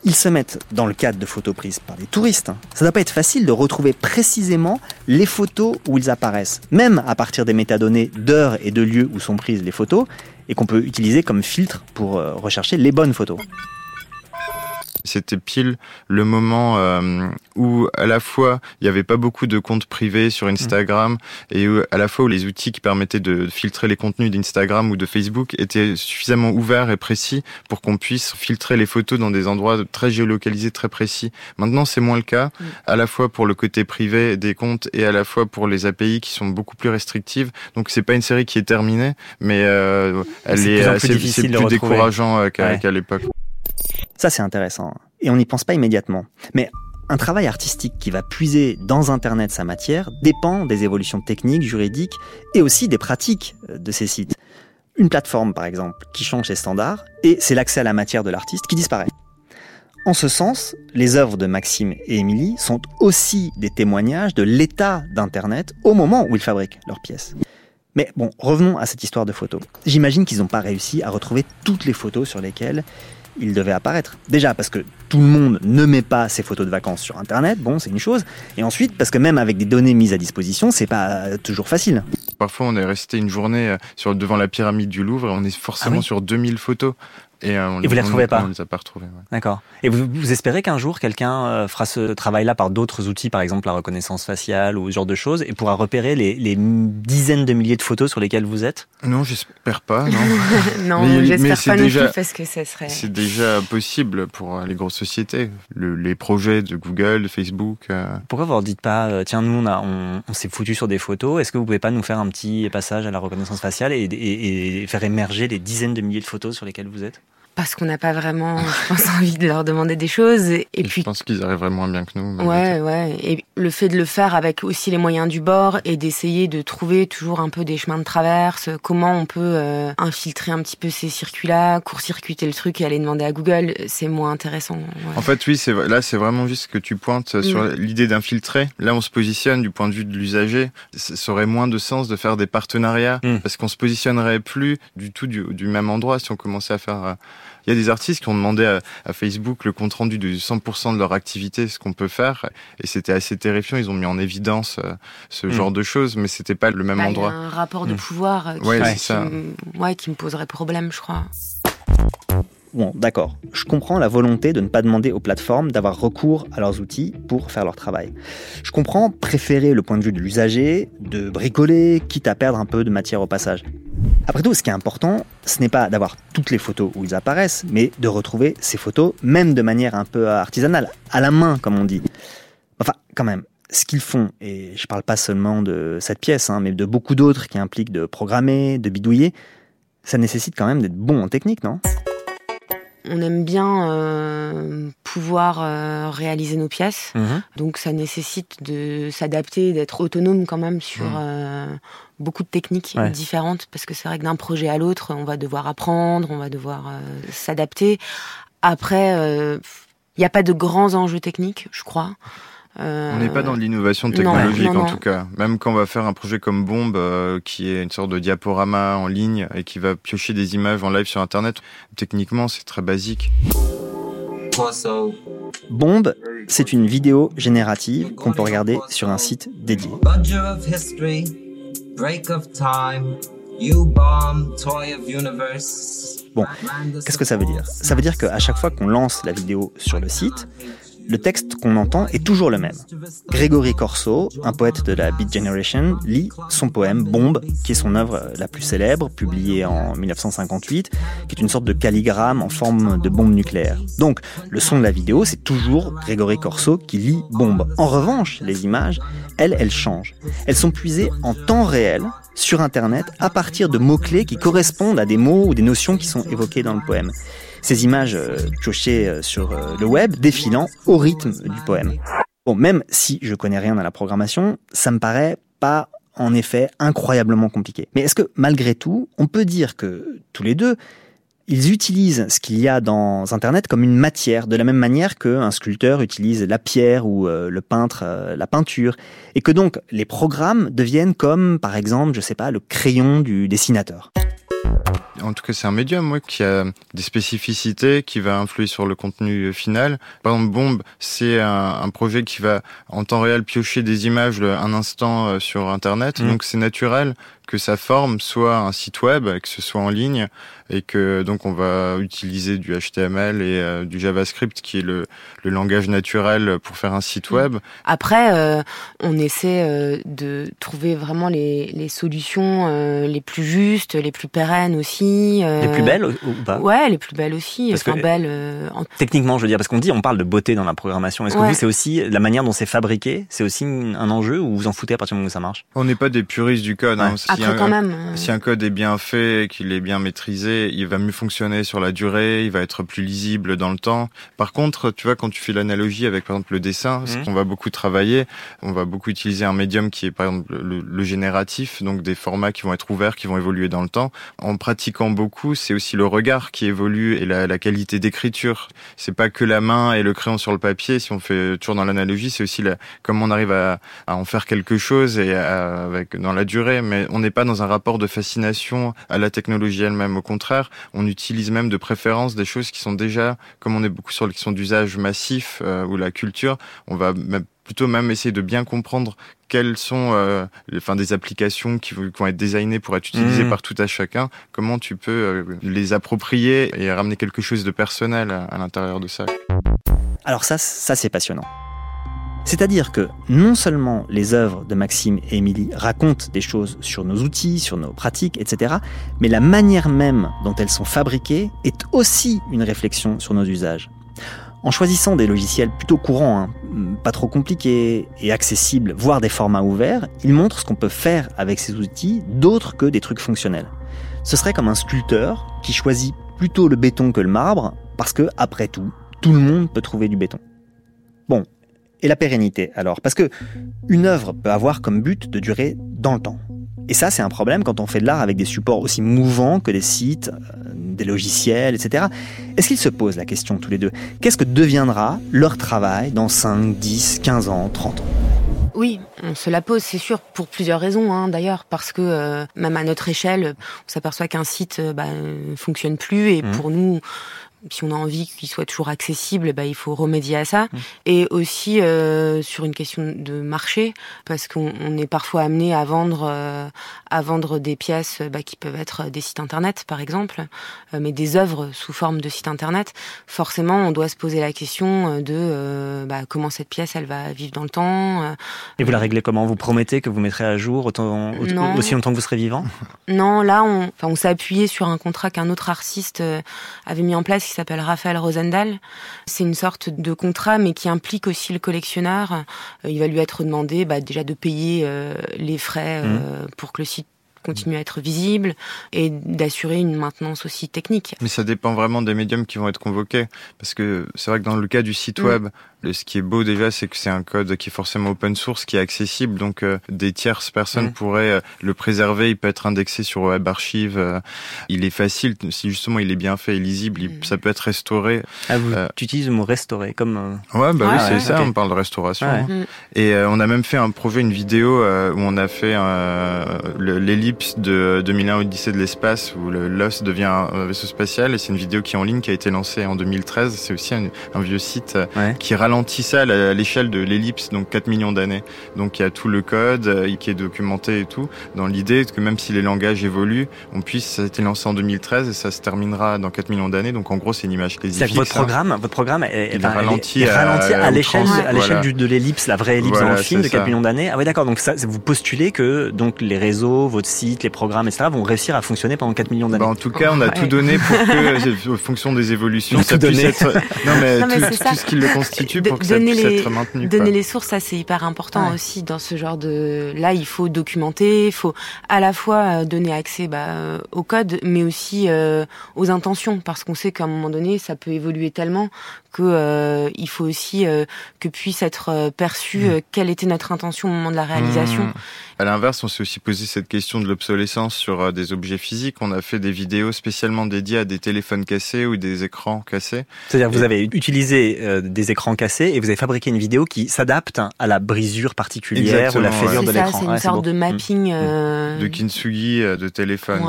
Ils se mettent dans le cadre de photos prises par des touristes. hein. Ça doit pas être facile de retrouver précisément les photos où ils apparaissent, même à partir des métadonnées d'heures et de lieux où sont prises les photos, et qu'on peut utiliser comme filtre pour euh, rechercher les bonnes photos. C'était pile le moment euh, où à la fois il n'y avait pas beaucoup de comptes privés sur Instagram et où, à la fois où les outils qui permettaient de filtrer les contenus d'Instagram ou de Facebook étaient suffisamment ouverts et précis pour qu'on puisse filtrer les photos dans des endroits très géolocalisés, très précis. Maintenant, c'est moins le cas, Mm. à la fois pour le côté privé des comptes et à la fois pour les API qui sont beaucoup plus restrictives. Donc, c'est pas une série qui est terminée, mais euh, elle est, plus en plus décourageant euh, qu'à Ouais. qu'à l'époque. Ça, c'est intéressant. Et on n'y pense pas immédiatement. Mais un travail artistique qui va puiser dans Internet sa matière dépend des évolutions techniques, juridiques et aussi des pratiques euh, de ces sites. Une plateforme, par exemple, qui change ses standards, et c'est l'accès à la matière de l'artiste qui disparaît. En ce sens, les œuvres de Maxime et Émilie sont aussi des témoignages de l'état d'Internet au moment où ils fabriquent leurs pièces. Mais bon, revenons à cette histoire de photos. J'imagine qu'ils n'ont pas réussi à retrouver toutes les photos sur lesquelles ils devaient apparaître. Déjà parce que tout le monde ne met pas ses photos de vacances sur Internet, bon, c'est une chose. Et ensuite parce que même avec des données mises à disposition, c'est pas toujours facile. Parfois, on est resté une journée euh, sur, devant la pyramide du Louvre et on est forcément Ah oui sur 2000 photos. Et, euh, on, Et vous les on- retrouvez pas On les a pas retrouvées. ouais. D'accord. Et vous, vous espérez qu'un jour quelqu'un euh, fera ce travail-là par d'autres outils, par exemple la reconnaissance faciale ou ce genre de choses, et pourra repérer les, les dizaines de milliers de photos sur lesquelles vous êtes? Non, j'espère pas. Non. non, j'espère pas non déjà- plus parce que ça serait. C'est déjà possible pour euh, les grosses sociétés. Le- les projets de Google, de Facebook. euh, Pourquoi vous leur dites pas, euh, tiens, nous on, a, on, on s'est foutu sur des photos, est-ce que vous pouvez pas nous faire un petit passage à la reconnaissance faciale et, et- et faire émerger les dizaines de milliers de photos sur lesquelles vous êtes? Parce qu'on n'a pas vraiment, je pense, envie de leur demander des choses. Et et puis je pense qu'ils arriveraient moins bien que nous. Ouais, ouais. Et le fait de le faire avec aussi les moyens du bord et d'essayer de trouver toujours un peu des chemins de traverse, comment on peut euh, infiltrer un petit peu ces circuits-là, court-circuiter le truc et aller demander à Google, c'est moins intéressant. ouais. En fait, oui, c'est là, c'est vraiment juste que tu pointes sur Mm. l'idée d'infiltrer. Là, on se positionne du point de vue de l'usager. Ça aurait moins de sens de faire des partenariats Mm. parce qu'on se positionnerait plus du tout du, du même endroit si on commençait à faire. euh, Il y a des artistes qui ont demandé à, à Facebook le compte rendu de 100% de leur activité, ce qu'on peut faire, et c'était assez terrifiant. Ils ont mis en évidence euh, ce Mm. genre de choses, mais c'était pas le même Bah, il y a endroit. un rapport de Mm. pouvoir euh, qui, Ouais, qui c'est ça. me- ouais, qui me poserait problème, je crois. Bon, d'accord, je comprends la volonté de ne pas demander aux plateformes d'avoir recours à leurs outils pour faire leur travail. Je comprends préférer le point de vue de l'usager, de bricoler, quitte à perdre un peu de matière au passage. Après tout, ce qui est important, ce n'est pas d'avoir toutes les photos où ils apparaissent, mais de retrouver ces photos, même de manière un peu artisanale, à la main, comme on dit. Enfin, quand même, ce qu'ils font, et je parle pas seulement de cette pièce, hein, mais de beaucoup d'autres qui impliquent de programmer, de bidouiller, ça nécessite quand même d'être bon en technique, non? On aime bien euh, pouvoir euh, réaliser nos pièces, Mhm. donc ça nécessite de s'adapter, d'être autonome quand même sur Mhm. euh, beaucoup de techniques Ouais. différentes, parce que c'est vrai que d'un projet à l'autre, on va devoir apprendre, on va devoir s'adapter. Après, il n'y a pas de grands enjeux techniques, je crois. Euh, On n'est pas dans l'innovation non, technologique non, en non. tout cas. Même quand on va faire un projet comme Bombe, euh, qui est une sorte de diaporama en ligne et qui va piocher des images en live sur Internet, techniquement c'est très basique. Bombe, c'est une vidéo générative qu'on peut regarder sur un site dédié. Budger of history, break of time, you bomb, toy of universe. Bon, Qu'est-ce que ça veut dire? Ça veut dire qu'à chaque fois qu'on lance la vidéo sur le site, le texte qu'on entend est toujours le même. Grégory Corso, un poète de la Beat Generation, lit son poème Bombe, qui est son œuvre la plus célèbre, publiée en 1958, qui est une sorte de calligramme en forme de bombe nucléaire. Donc, le son de la vidéo, c'est toujours Grégory Corso qui lit Bombe. En revanche, les images, elles, elles changent. Elles sont puisées en temps réel sur Internet à partir de mots-clés qui correspondent à des mots ou des notions qui sont évoquées dans le poème. Ces images euh, piochées euh, sur euh, le web défilant au rythme du poème. Bon, même si je connais rien à la programmation, ça me paraît pas en effet incroyablement compliqué. Mais est-ce que malgré tout, on peut dire que tous les deux, ils utilisent ce qu'il y a dans Internet comme une matière, de la même manière qu'un sculpteur utilise la pierre ou le peintre la peinture, et que donc les programmes deviennent comme, par exemple, je sais pas, le crayon du dessinateur. En tout cas, c'est un médium ouais, qui a des spécificités, qui va influer sur le contenu final. Par exemple, Bombe, c'est un, un projet qui va en temps réel piocher des images le- un instant euh, sur Internet. Mhm. Donc, c'est naturel que sa forme soit un site web, que ce soit en ligne, et que donc on va utiliser du HTML et euh, du JavaScript, qui est le, le langage naturel pour faire un site Mhm. web. Après, euh, on essaie euh, de trouver vraiment les, les solutions euh, les plus justes, les plus pérennes aussi. euh, Les plus belles ou pas? Ouais, les plus belles aussi. Parce enfin, que- belles euh, en Techniquement, je veux dire, parce qu'on dit, on parle de beauté dans la programmation. Est-ce que Ouais. vous, c'est aussi la manière dont c'est fabriqué C'est aussi un enjeu ou vous en foutez à partir du moment où ça marche? On n'est pas des puristes du code. hein. Ouais. Après, un- quand même. euh, Si un code est bien fait, qu'il est bien maîtrisé, il va mieux fonctionner sur la durée, il va être plus lisible dans le temps. Par contre, tu vois, quand tu fais l'analogie avec, par exemple, le dessin, ce Mhm. qu'on va beaucoup travailler, on va beaucoup utiliser un médium qui est, par exemple, le, le génératif, donc des formats qui vont être ouverts, qui vont évoluer dans le temps. En pratiquant beaucoup, c'est aussi le regard qui évolue et la, la qualité d'écriture. C'est pas que la main et le crayon sur le papier. Si on fait toujours dans l'analogie, c'est aussi la, comment on arrive à, à en faire quelque chose et à- avec dans la durée. Mais on n'est pas dans un rapport de fascination à la technologie elle-même. Au contraire, on utilise même de préférence des choses qui sont déjà, comme on est beaucoup sur les questions d'usage massif euh, ou la culture, on va même- plutôt même essayer de bien comprendre quelles sont euh, les, enfin, des applications qui, vont- qui vont être designées pour être utilisées Mhm. par tout à chacun, comment tu peux euh, les approprier et ramener quelque chose de personnel à, à l'intérieur de ça? Alors ça, ça c'est passionnant. C'est-à-dire que non seulement les œuvres de Maxime et Émilie racontent des choses sur nos outils, sur nos pratiques, etc., mais la manière même dont elles sont fabriquées est aussi une réflexion sur nos usages. En choisissant des logiciels plutôt courants, hein, pas trop compliqués et accessibles, voire des formats ouverts, ils montrent ce qu'on peut faire avec ces outils d'autres que des trucs fonctionnels. Ce serait comme un sculpteur qui choisit plutôt le béton que le marbre, parce que, après tout, tout le monde peut trouver du béton. Bon, et la pérennité alors Parce que une œuvre peut avoir comme but de durer dans le temps. Et ça, c'est un problème quand on fait de l'art avec des supports aussi mouvants que des sites, euh, des logiciels, etc. Est-ce qu'ils se posent la question tous les deux? Qu'est-ce que deviendra leur travail dans 5, 10, 15 ans, 30 ans? Oui, on se la pose, c'est sûr, pour plusieurs raisons, hein, d'ailleurs, parce que euh, même à notre échelle, on s'aperçoit qu'un site euh, bah, euh, fonctionne plus, et Mhm. pour nous, si on a envie qu'il soit toujours accessible, bah, il faut remédier à ça. Mmh. Et aussi euh, sur une question de marché, parce qu'on est parfois amené à vendre, euh, à vendre des pièces bah, qui peuvent être des sites internet, par exemple, euh, mais des œuvres sous forme de sites internet. Forcément, on doit se poser la question de bah, comment cette pièce, elle va vivre dans le temps. Et vous la réglez comment? Vous promettez que vous mettrez à jour autant, aussi longtemps que vous serez vivant? Non, là, on, on s'est appuyé sur un contrat qu'un autre artiste avait mis en place qui s'appelle Raphaël Rosendahl. C'est une sorte de contrat, mais qui implique aussi le collectionneur. Euh, il va lui être demandé bah, déjà de payer euh, les frais euh, mmh. pour que le site continue à être visible et d'assurer une maintenance aussi technique. Mais ça dépend vraiment des médiums qui vont être convoqués. Parce que c'est vrai que dans le cas du site mmh. web, ce qui est beau déjà, c'est que c'est un code qui est forcément open source, qui est accessible, donc euh, des tierces personnes mm. pourraient euh, le préserver. Il peut être indexé sur Web Archive. Euh, il est facile, si justement il est bien fait et lisible, mm. ça peut être restauré. Ah, vous, tu utilises le mot restauré comme. Ouais, bah oui, c'est ça. On parle de restauration. Hein. Mm. Et on a même fait un projet, une vidéo où on a fait l'ellipse de 2001 Odyssée de l'espace, où le Lost devient un vaisseau spatial. Et c'est une vidéo qui est en ligne, qui a été lancée en 2013. C'est aussi un, vieux site qui ralentit ça à l'échelle de l'ellipse, donc 4 millions d'années. Donc il y a tout le code euh, qui est documenté et tout, dans l'idée que même si les langages évoluent, on puisse, ça a été lancé en 2013 et ça se terminera dans 4 millions d'années. Donc en gros, c'est une image quasi fixe. Votre programme, votre programme est, est, ralenti, à, l'échelle à l'échelle de l'ellipse, la vraie ellipse dans le film de 4 millions d'années. Ah oui, d'accord. Donc ça, vous postulez que donc les réseaux, votre site, les programmes, etc. vont réussir à fonctionner pendant 4 millions d'années. Bah, en tout cas, on a tout donné pour que, en fonction des évolutions, ça puisse être. Non mais, tout, ce qui le constitue pour que donner ça puisse les, être maintenu. Donner les sources, ça c'est hyper important aussi dans ce genre de. Là, il faut documenter, il faut à la fois euh, donner accès bah, euh, au code, mais aussi euh, aux intentions, parce qu'on sait qu'à un moment donné, ça peut évoluer tellement que euh, il faut aussi que puisse être perçu mmh. quelle était notre intention au moment de la réalisation. Mmh. À l'inverse, on s'est aussi posé cette question de l'obsolescence sur des objets physiques. On a fait des vidéos spécialement dédiées à des téléphones cassés ou des écrans cassés. C'est-à-dire que vous avez utilisé des écrans cassés et vous avez fabriqué une vidéo qui s'adapte à la brisure particulière ou la fêlure de l'écran. C'est une sorte de mapping. Mm. Euh, de kintsugi euh, de téléphone.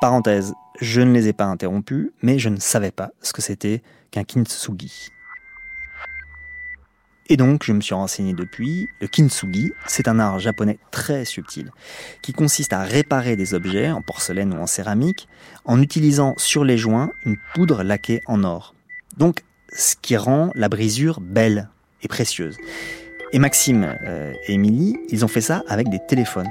Parenthèse, je ne les ai pas interrompus, mais je ne savais pas ce que c'était qu'un kintsugi. Et donc, je me suis renseigné depuis. Le kintsugi, c'est un art japonais très subtil, qui consiste à réparer des objets en porcelaine ou en céramique en utilisant sur les joints une poudre laquée en or. Donc, ce qui rend la brisure belle et précieuse. Et Maxime euh, et Émilie, ils ont fait ça avec des téléphones.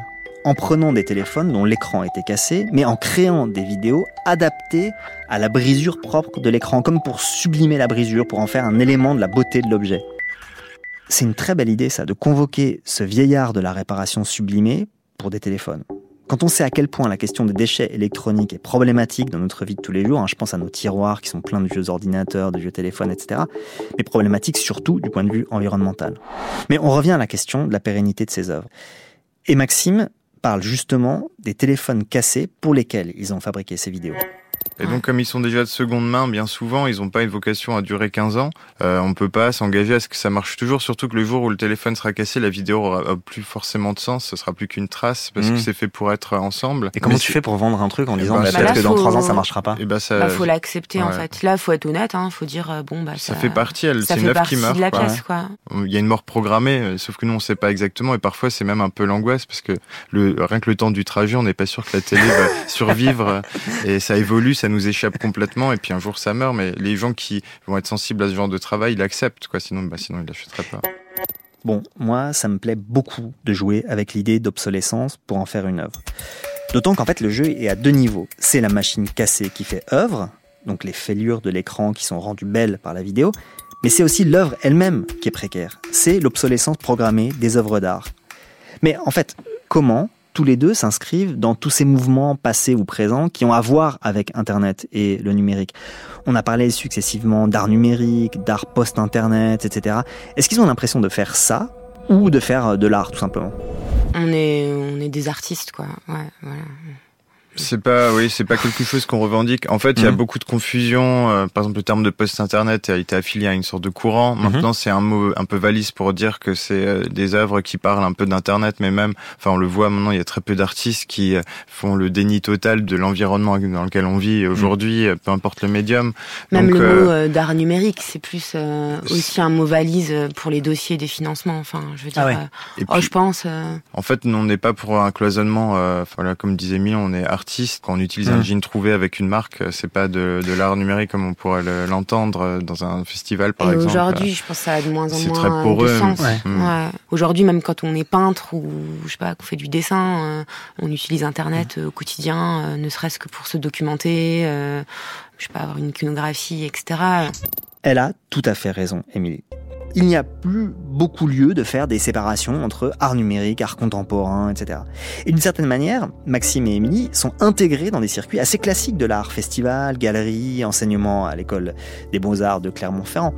En prenant des téléphones dont l'écran était cassé, mais en créant des vidéos adaptées à la brisure propre de l'écran, comme pour sublimer la brisure, pour en faire un élément de la beauté de l'objet. C'est une très belle idée, ça, de convoquer ce vieillard de la réparation sublimée pour des téléphones. Quand on sait à quel point la question des déchets électroniques est problématique dans notre vie de tous les jours, hein, je pense à nos tiroirs qui sont pleins de vieux ordinateurs, de vieux téléphones, etc., mais problématique surtout du point de vue environnemental. Mais on revient à la question de la pérennité de ces œuvres. Et Maxime parle justement des téléphones cassés pour lesquels ils ont fabriqué ces vidéos. Et donc, comme ils sont déjà de seconde main, bien souvent, ils n'ont pas une vocation à durer 15 ans. Euh, on peut pas s'engager à ce que ça marche toujours, surtout que le jour où le téléphone sera cassé, la vidéo aura plus forcément de sens. Ce sera plus qu'une trace parce que mmh. c'est fait pour être ensemble. Et comment tu fais pour vendre un truc en eh disant ben, bah, peut-être que dans 3 ans ça marchera pas Et eh ben, ça... Bah, faut l'accepter en fait. Là, faut être honnête. Hein. Faut dire euh, bon bah ça, ça fait partie. Elle, c'est une œuvre qui meurt. De la pièce, quoi. Il y a une mort programmée, euh, sauf que nous on sait pas exactement et parfois c'est même un peu l'angoisse parce que le, rien que le temps du trajet, on n'est pas sûr que la télé va survivre et ça évolue, ça nous échappe complètement et puis un jour ça meurt. Mais les gens qui vont être sensibles à ce genre de travail, ils l'acceptent, quoi. Sinon, bah, sinon ils l'achèteraient pas. Bon, moi, ça me plaît beaucoup de jouer avec l'idée d'obsolescence pour en faire une œuvre. D'autant qu'en fait, le jeu est à deux niveaux. C'est la machine cassée qui fait œuvre, donc les fêlures de l'écran qui sont rendues belles par la vidéo, mais c'est aussi l'œuvre elle-même qui est précaire. C'est l'obsolescence programmée des œuvres d'art. Mais en fait, comment tous les deux s'inscrivent dans tous ces mouvements passés ou présents qui ont à voir avec Internet et le numérique. On a parlé successivement d'art numérique, d'art post-Internet, etc. Est-ce qu'ils ont l'impression de faire ça ou de faire de l'art tout simplement? On est, on est des artistes, quoi. Ouais, voilà. C'est pas, oui, c'est pas quelque chose qu'on revendique. En fait, il y a Mhm. beaucoup de confusion. Euh, par exemple, le terme de post-internet a été affilié à une sorte de courant. Mhm. Maintenant, c'est un mot un peu valise pour dire que c'est euh, des œuvres qui parlent un peu d'internet, mais même, enfin, on le voit maintenant, il y a très peu d'artistes qui euh, font le déni total de l'environnement dans lequel on vit aujourd'hui, euh, peu importe le médium. Même Donc, le euh, mot euh, d'art numérique, c'est plus euh, aussi un mot valise pour les dossiers des financements. Enfin, je veux dire, Ah ouais. euh, Et oh, puis- je pense. euh, En fait, nous, on n'est pas pour un cloisonnement. Euh, voilà, comme disait Milan, on est artiste. Quand on utilise un Mm. jean trouvé avec une marque, euh, c'est pas de, de l'art numérique comme on pourrait le- l'entendre euh, dans un festival, par et exemple. aujourd'hui, je pense que ça a de moins en c'est moins très de poreux. sens. Ouais. Mm. Ouais. Aujourd'hui, même quand on est peintre ou je sais pas, qu'on fait du dessin, euh, on utilise Internet euh, au quotidien, euh, ne serait-ce que pour se documenter, euh, je sais pas, avoir une iconographie, etc. Elle a tout à fait raison, Émilie. Il n'y a plus beaucoup lieu de faire des séparations entre art numérique, art contemporain, etc. Et d'une certaine manière, Maxime et Émilie sont intégrés dans des circuits assez classiques de l'art, festival, galerie, enseignement à l'école des beaux-arts de Clermont-Ferrand.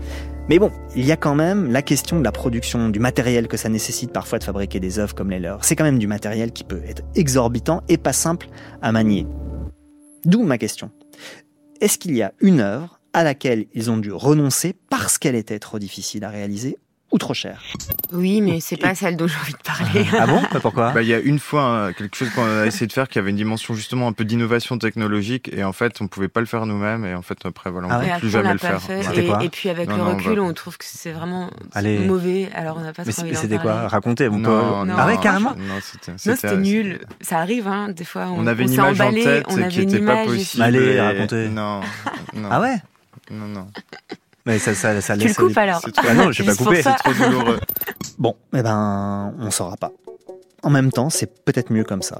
Mais bon, il y a quand même la question de la production, du matériel que ça nécessite parfois de fabriquer des œuvres comme les leurs. C'est quand même du matériel qui peut être exorbitant et pas simple à manier. D'où ma question. Est-ce qu'il y a une œuvre à laquelle ils ont dû renoncer parce qu'elle était trop difficile à réaliser ou trop chère Oui, mais c'est pas celle dont j'ai envie de parler. Ah bon? Pourquoi? Bah, il y a une fois hein, quelque chose qu'on a essayé de faire qui avait une dimension justement un peu d'innovation technologique et en fait on pouvait pas le faire nous-mêmes et en fait après voilà on Ah peut ouais? plus après, jamais le pas faire. Et, quoi? et puis avec Non, le non, on recul, va- on trouve que c'est vraiment Allez. mauvais. Alors on n'a pas Mais c'était quoi? Racontez. Non, non, ah ouais, carrément? Non, c'était nul. Ça arrive, hein, des fois. On, On avait on une s'est image en emballé, tête on qui avait une était pas possible. Allez, et- racontez. Non. Ah ouais? Non, non. Mais ça, ça, ça Tu le laisse- coupes alors trop- Ah non, je vais pas ça. C'est trop douloureux. Bon, eh ben, on saura pas. En même temps, c'est peut-être mieux comme ça.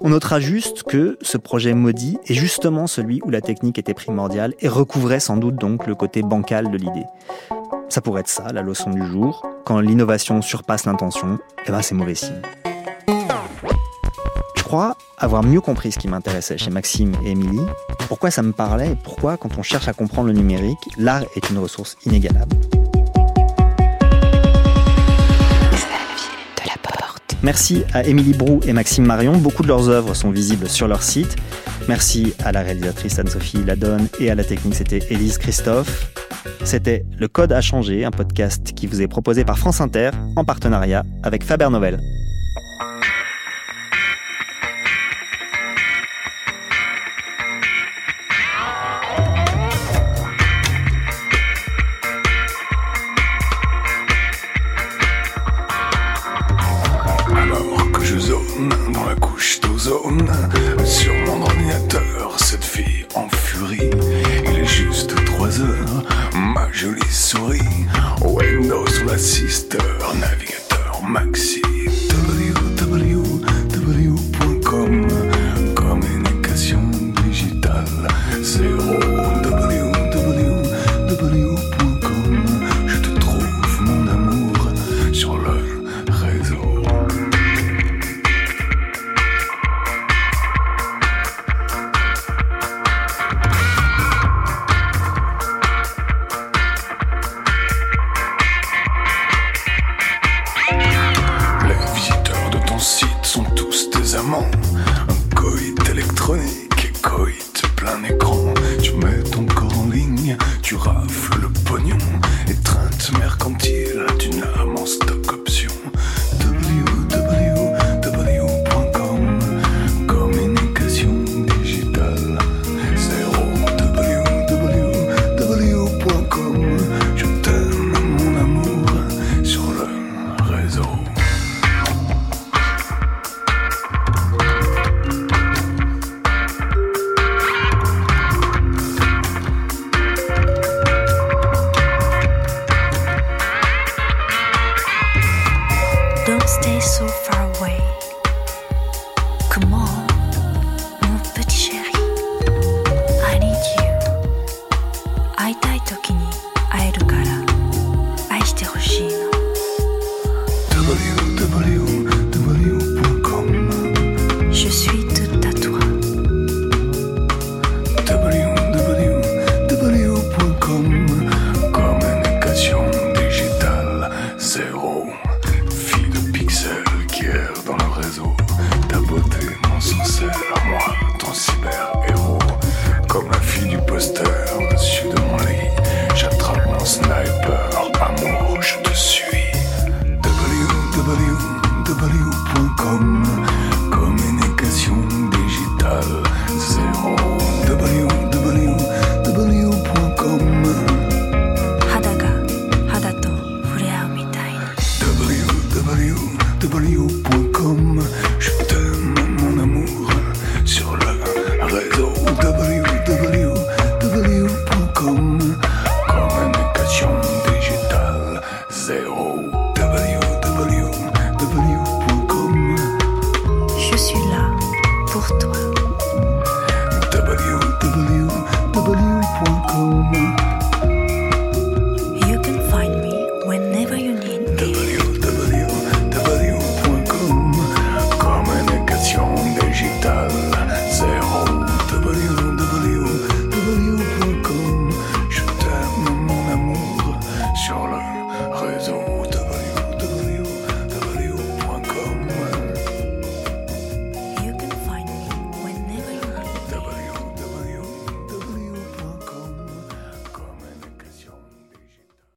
On notera juste que ce projet maudit est justement celui où la technique était primordiale et recouvrait sans doute donc le côté bancal de l'idée. Ça pourrait être ça, la leçon du jour. Quand l'innovation surpasse l'intention, eh ben c'est mauvais signe. Crois avoir mieux compris ce qui m'intéressait chez Maxime et Émilie, pourquoi ça me parlait et pourquoi, quand on cherche à comprendre le numérique, l'art est une ressource inégalable. de la porte. Merci à Émilie Brou et Maxime Marion. Beaucoup de leurs œuvres sont visibles sur leur site. Merci à la réalisatrice Anne-Sophie Ladonne et à la technique, c'était Élise Christophe. C'était Le Code a changé, un podcast qui vous est proposé par France Inter en partenariat avec Faber Novel.